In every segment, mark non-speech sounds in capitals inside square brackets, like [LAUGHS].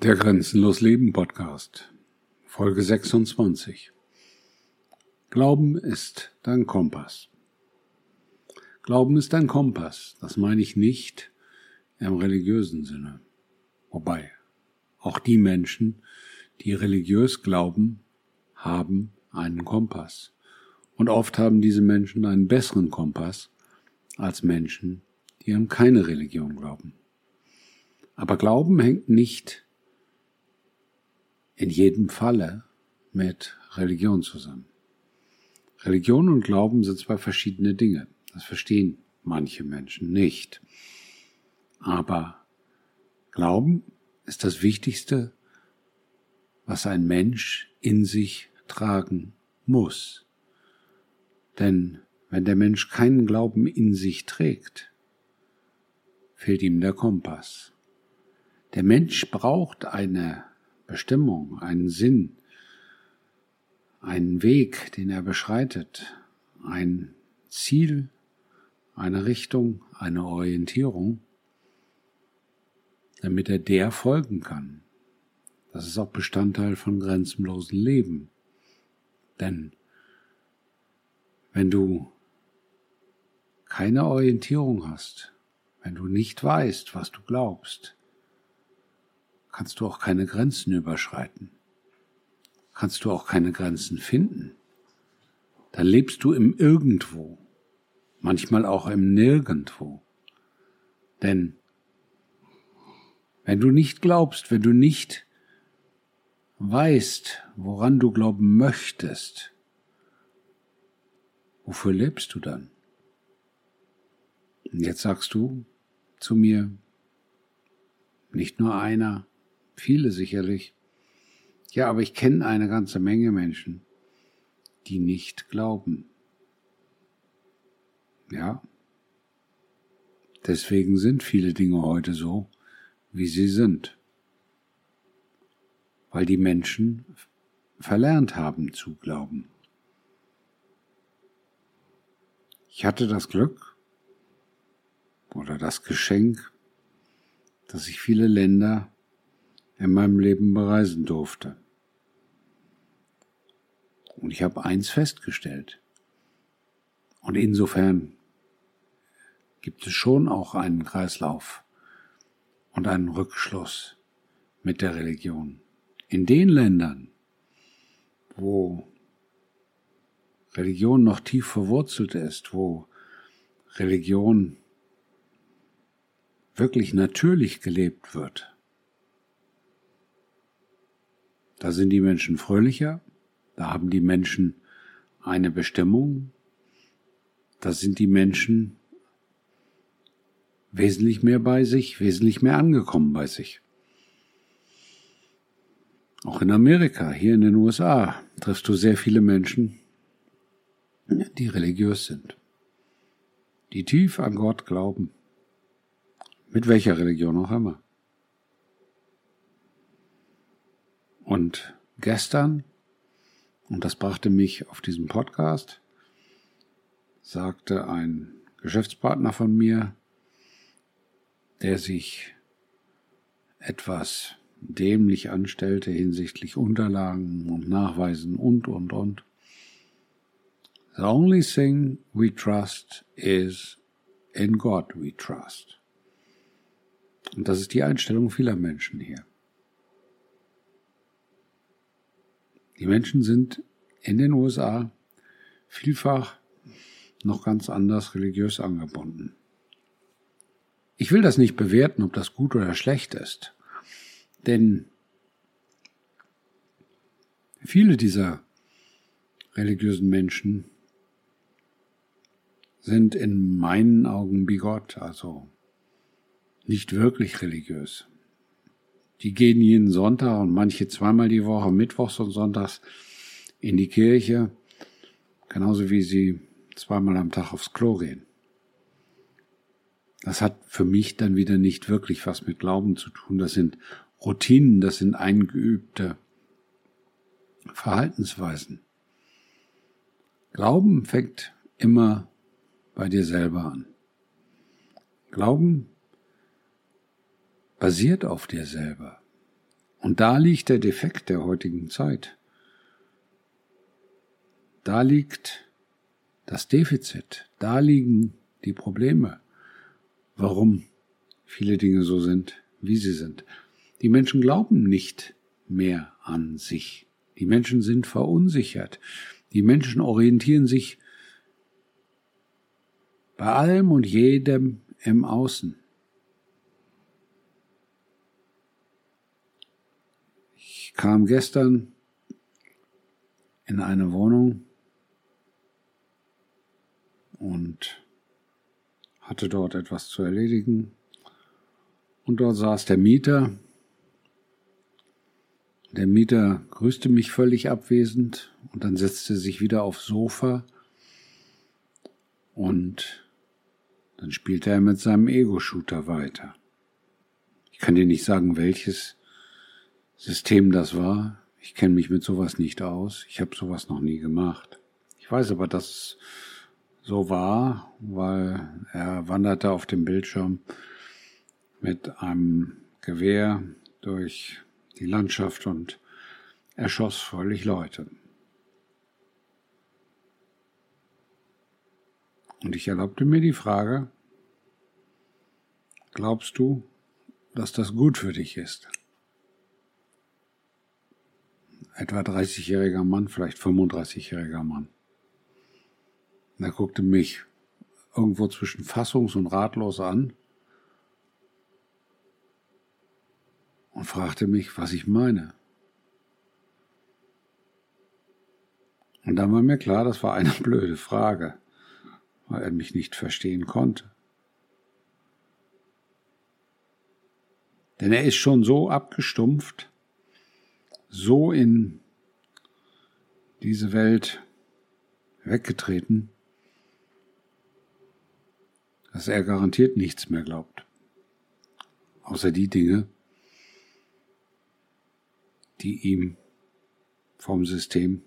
Der Grenzenlos Leben Podcast, Folge 26. Glauben ist dein Kompass. Glauben ist dein Kompass, das meine ich nicht im religiösen Sinne. Wobei, auch die Menschen, die religiös glauben, haben einen Kompass. Und oft haben diese Menschen einen besseren Kompass als Menschen, die an keine Religion glauben. Aber Glauben hängt nicht in jedem Falle mit Religion zusammen. Religion und Glauben sind zwei verschiedene Dinge. Das verstehen manche Menschen nicht. Aber Glauben ist das Wichtigste, was ein Mensch in sich tragen muss. Denn wenn der Mensch keinen Glauben in sich trägt, fehlt ihm der Kompass. Der Mensch braucht eine Bestimmung, einen Sinn, einen Weg, den er beschreitet, ein Ziel, eine Richtung, eine Orientierung, damit er der folgen kann. Das ist auch Bestandteil von grenzenlosen Leben. Denn wenn du keine Orientierung hast, wenn du nicht weißt, was du glaubst, kannst du auch keine Grenzen überschreiten. Kannst du auch keine Grenzen finden. Dann lebst du im Irgendwo, manchmal auch im Nirgendwo. Denn wenn du nicht glaubst, wenn du nicht weißt, woran du glauben möchtest, wofür lebst du dann? Und jetzt sagst du zu mir, nicht nur einer, Viele sicherlich. Ja, aber ich kenne eine ganze Menge Menschen, die nicht glauben. Ja. Deswegen sind viele Dinge heute so, wie sie sind. Weil die Menschen verlernt haben zu glauben. Ich hatte das Glück oder das Geschenk, dass ich viele Länder in meinem Leben bereisen durfte. Und ich habe eins festgestellt. Und insofern gibt es schon auch einen Kreislauf und einen Rückschluss mit der Religion. In den Ländern, wo Religion noch tief verwurzelt ist, wo Religion wirklich natürlich gelebt wird, Da sind die Menschen fröhlicher, da haben die Menschen eine Bestimmung, da sind die Menschen wesentlich mehr bei sich, wesentlich mehr angekommen bei sich. Auch in Amerika, hier in den USA, triffst du sehr viele Menschen, die religiös sind, die tief an Gott glauben, mit welcher Religion auch immer. Und gestern, und das brachte mich auf diesen Podcast, sagte ein Geschäftspartner von mir, der sich etwas dämlich anstellte hinsichtlich Unterlagen und Nachweisen und, und, und. The only thing we trust is in God we trust. Und das ist die Einstellung vieler Menschen hier. Die Menschen sind in den USA vielfach noch ganz anders religiös angebunden. Ich will das nicht bewerten, ob das gut oder schlecht ist, denn viele dieser religiösen Menschen sind in meinen Augen bigott, also nicht wirklich religiös. Die gehen jeden Sonntag und manche zweimal die Woche, mittwochs und sonntags, in die Kirche, genauso wie sie zweimal am Tag aufs Klo gehen. Das hat für mich dann wieder nicht wirklich was mit Glauben zu tun. Das sind Routinen, das sind eingeübte Verhaltensweisen. Glauben fängt immer bei dir selber an. Glauben basiert auf dir selber. Und da liegt der Defekt der heutigen Zeit. Da liegt das Defizit, da liegen die Probleme, warum viele Dinge so sind, wie sie sind. Die Menschen glauben nicht mehr an sich. Die Menschen sind verunsichert. Die Menschen orientieren sich bei allem und jedem im Außen. Kam gestern in eine Wohnung und hatte dort etwas zu erledigen. Und dort saß der Mieter. Der Mieter grüßte mich völlig abwesend und dann setzte sich wieder aufs Sofa und dann spielte er mit seinem Ego-Shooter weiter. Ich kann dir nicht sagen, welches System das war. Ich kenne mich mit sowas nicht aus. Ich habe sowas noch nie gemacht. Ich weiß aber, dass es so war, weil er wanderte auf dem Bildschirm mit einem Gewehr durch die Landschaft und erschoss völlig Leute. Und ich erlaubte mir die Frage, glaubst du, dass das gut für dich ist? Etwa 30-jähriger Mann, vielleicht 35-jähriger Mann. Und er guckte mich irgendwo zwischen fassungs- und ratlos an und fragte mich, was ich meine. Und dann war mir klar, das war eine [LAUGHS] blöde Frage, weil er mich nicht verstehen konnte. Denn er ist schon so abgestumpft, so in diese Welt weggetreten, dass er garantiert nichts mehr glaubt. Außer die Dinge, die ihm vom System,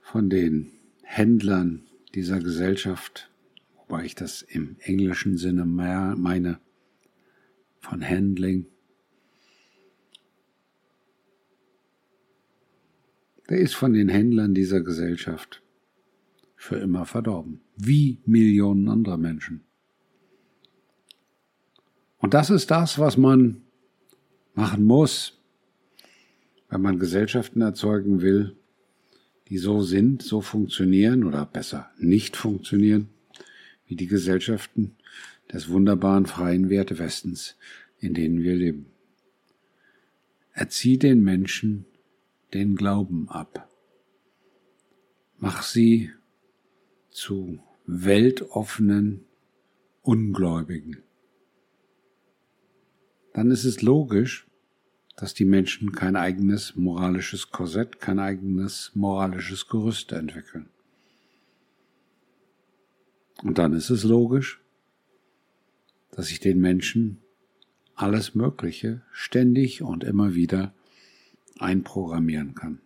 von den Händlern dieser Gesellschaft, wobei ich das im englischen Sinne meine, von Handling, der ist von den Händlern dieser Gesellschaft für immer verdorben, wie Millionen anderer Menschen. Und das ist das, was man machen muss, wenn man Gesellschaften erzeugen will, die so sind, so funktionieren oder besser nicht funktionieren, wie die Gesellschaften des wunderbaren freien Werte Westens, in denen wir leben. Erzieh den Menschen den Glauben ab. Mach sie zu weltoffenen Ungläubigen. Dann ist es logisch, dass die Menschen kein eigenes moralisches Korsett, kein eigenes moralisches Gerüst entwickeln. Und dann ist es logisch, dass ich den Menschen alles Mögliche ständig und immer wieder einprogrammieren kann.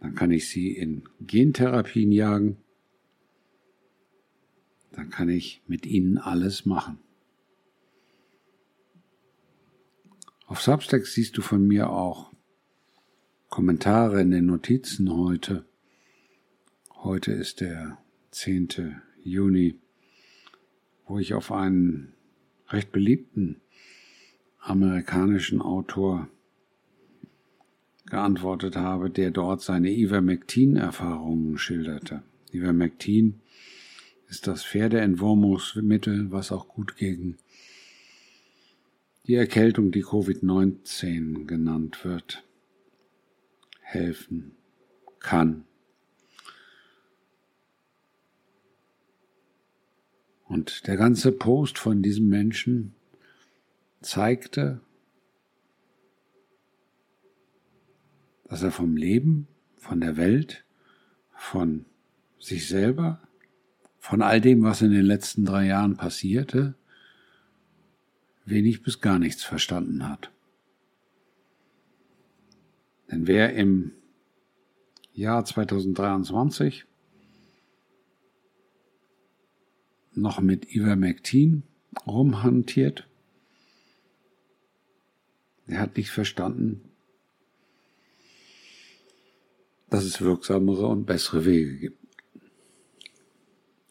Dann kann ich sie in Gentherapien jagen. Dann kann ich mit ihnen alles machen. Auf Substack siehst du von mir auch Kommentare in den Notizen heute. Heute ist der 10. Juni, wo ich auf einen recht beliebten amerikanischen Autor geantwortet habe, der dort seine Ivermectin-Erfahrungen schilderte. Ivermectin ist das Pferdeentwurmungsmittel, was auch gut gegen die Erkältung, die Covid-19 genannt wird, helfen kann. Und der ganze Post von diesem Menschen zeigte, dass er vom Leben, von der Welt, von sich selber, von all dem, was in den letzten drei Jahren passierte, wenig bis gar nichts verstanden hat. Denn wer im Jahr 2023 noch mit Ivermectin rumhantiert, Er hat nicht verstanden, dass es wirksamere und bessere Wege gibt.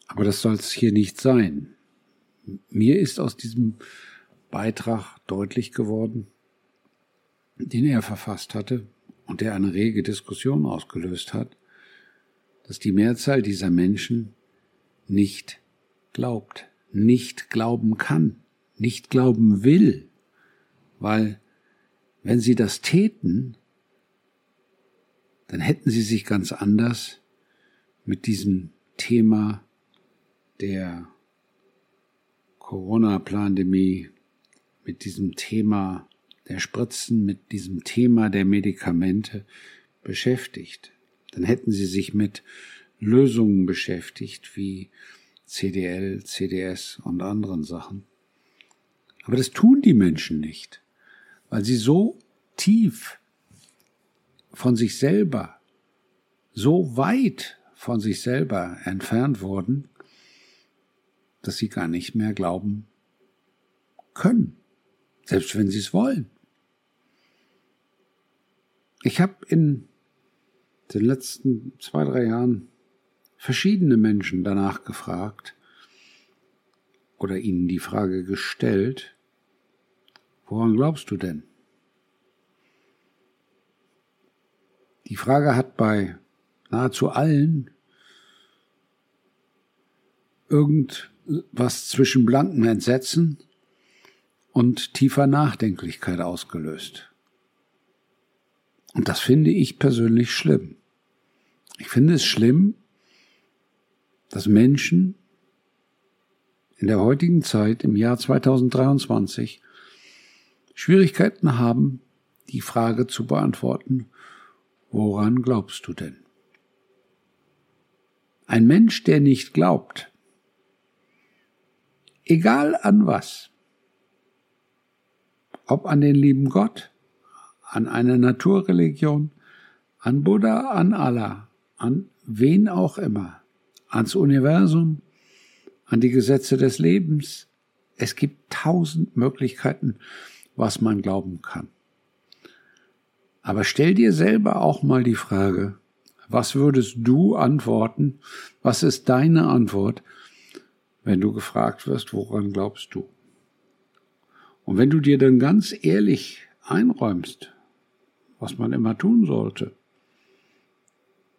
Aber das soll es hier nicht sein. Mir ist aus diesem Beitrag deutlich geworden, den er verfasst hatte und der eine rege Diskussion ausgelöst hat, dass die Mehrzahl dieser Menschen nicht glaubt, nicht glauben kann, nicht glauben will, weil wenn sie das täten, dann hätten sie sich ganz anders mit diesem Thema der Corona-Pandemie, mit diesem Thema der Spritzen, mit diesem Thema der Medikamente beschäftigt. Dann hätten sie sich mit Lösungen beschäftigt, wie CDL, CDS und anderen Sachen. Aber das tun die Menschen nicht, weil sie so tief von sich selber, so weit von sich selber entfernt wurden, dass sie gar nicht mehr glauben können, selbst wenn sie es wollen. Ich habe in den letzten zwei, drei Jahren verschiedene Menschen danach gefragt oder ihnen die Frage gestellt, woran glaubst du denn? Die Frage hat bei nahezu allen irgendwas zwischen blankem Entsetzen und tiefer Nachdenklichkeit ausgelöst. Und das finde ich persönlich schlimm. Ich finde es schlimm, dass Menschen in der heutigen Zeit, im Jahr 2023, Schwierigkeiten haben, die Frage zu beantworten, woran glaubst du denn? Ein Mensch, der nicht glaubt, egal an was, ob an den lieben Gott, an eine Naturreligion, an Buddha, an Allah, an wen auch immer, ans Universum, an die Gesetze des Lebens. Es gibt tausend Möglichkeiten, was man glauben kann. Aber stell dir selber auch mal die Frage, was würdest du antworten? Was ist deine Antwort, wenn du gefragt wirst, woran glaubst du? Und wenn du dir dann ganz ehrlich einräumst, was man immer tun sollte,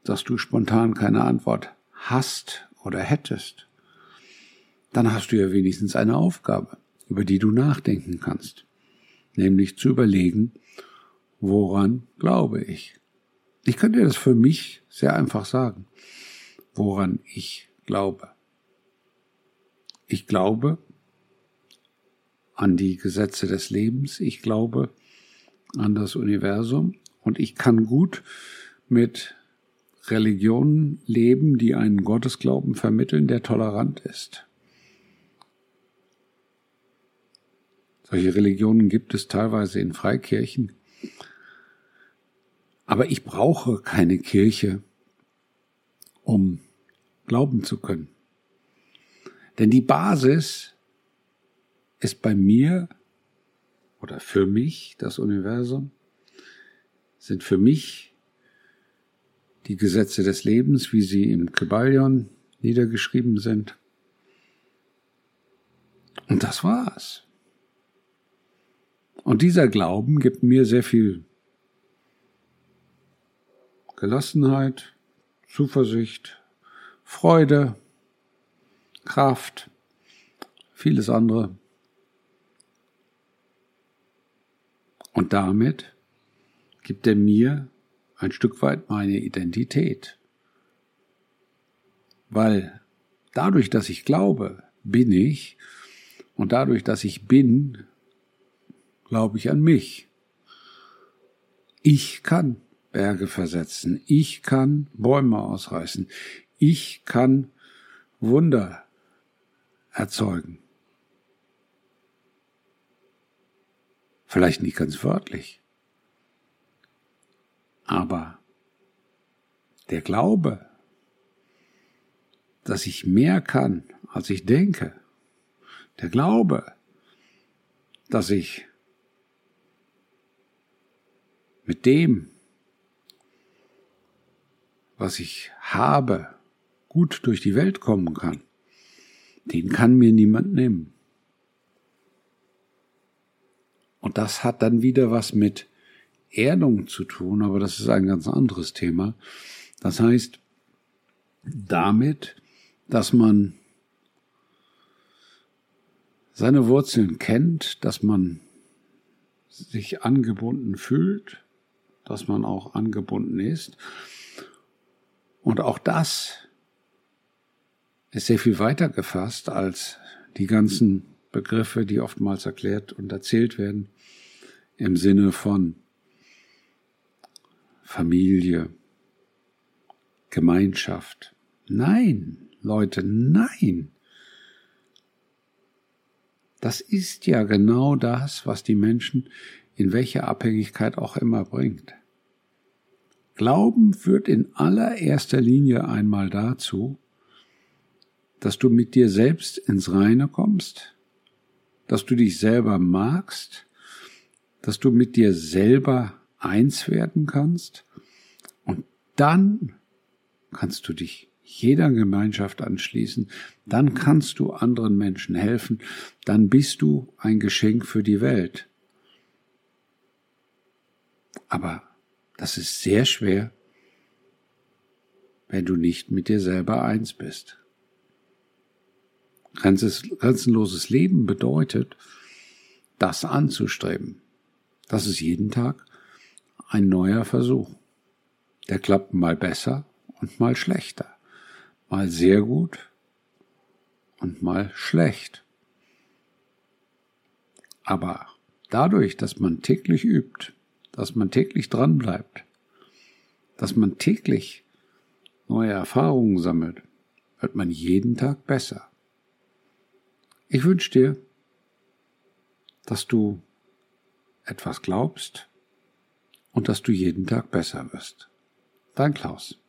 dass du spontan keine Antwort hast oder hättest, dann hast du ja wenigstens eine Aufgabe, über die du nachdenken kannst, nämlich zu überlegen, woran glaube ich. Ich könnte das für mich sehr einfach sagen, woran ich glaube. Ich glaube an die Gesetze des Lebens, ich glaube an das Universum und ich kann gut mit Religionen leben, die einen Gottesglauben vermitteln, der tolerant ist. Solche Religionen gibt es teilweise in Freikirchen. Aber ich brauche keine Kirche, um glauben zu können. Denn die Basis ist bei mir oder für mich das Universum, sind für mich die Gesetze des Lebens, wie sie im Kybalion niedergeschrieben sind. Und das war's. Und dieser Glauben gibt mir sehr viel Gelassenheit, Zuversicht, Freude, Kraft, vieles andere. Und damit gibt er mir ein Stück weit meine Identität. Weil dadurch, dass ich glaube, bin ich und dadurch, dass ich bin, glaube ich an mich. Ich kann Berge versetzen, ich kann Bäume ausreißen, ich kann Wunder erzeugen. Vielleicht nicht ganz wörtlich, aber der Glaube, dass ich mehr kann, als ich denke, der Glaube, dass ich mit dem, was ich habe, gut durch die Welt kommen kann, den kann mir niemand nehmen. Und das hat dann wieder was mit Erdung zu tun, aber das ist ein ganz anderes Thema. Das heißt, damit, dass man seine Wurzeln kennt, dass man sich angebunden fühlt, dass man auch angebunden ist. Und auch das ist sehr viel weiter gefasst als die ganzen Begriffe, die oftmals erklärt und erzählt werden im Sinne von Familie, Gemeinschaft. Nein, Leute, nein. Das ist ja genau das, was die Menschen in welcher Abhängigkeit auch immer bringt. Glauben führt in allererster Linie einmal dazu, dass du mit dir selbst ins Reine kommst, dass du dich selber magst, dass du mit dir selber eins werden kannst und dann kannst du dich jeder Gemeinschaft anschließen, dann kannst du anderen Menschen helfen, dann bist du ein Geschenk für die Welt. Aber das ist sehr schwer, wenn du nicht mit dir selber eins bist. Grenzenloses Leben bedeutet, das anzustreben. Das ist jeden Tag ein neuer Versuch. Der klappt mal besser und mal schlechter, mal sehr gut und mal schlecht. Aber dadurch, dass man täglich übt, dass man täglich dran bleibt, dass man täglich neue Erfahrungen sammelt, wird man jeden Tag besser. Ich wünsche dir, dass du etwas glaubst und dass du jeden Tag besser wirst. Dein Klaus.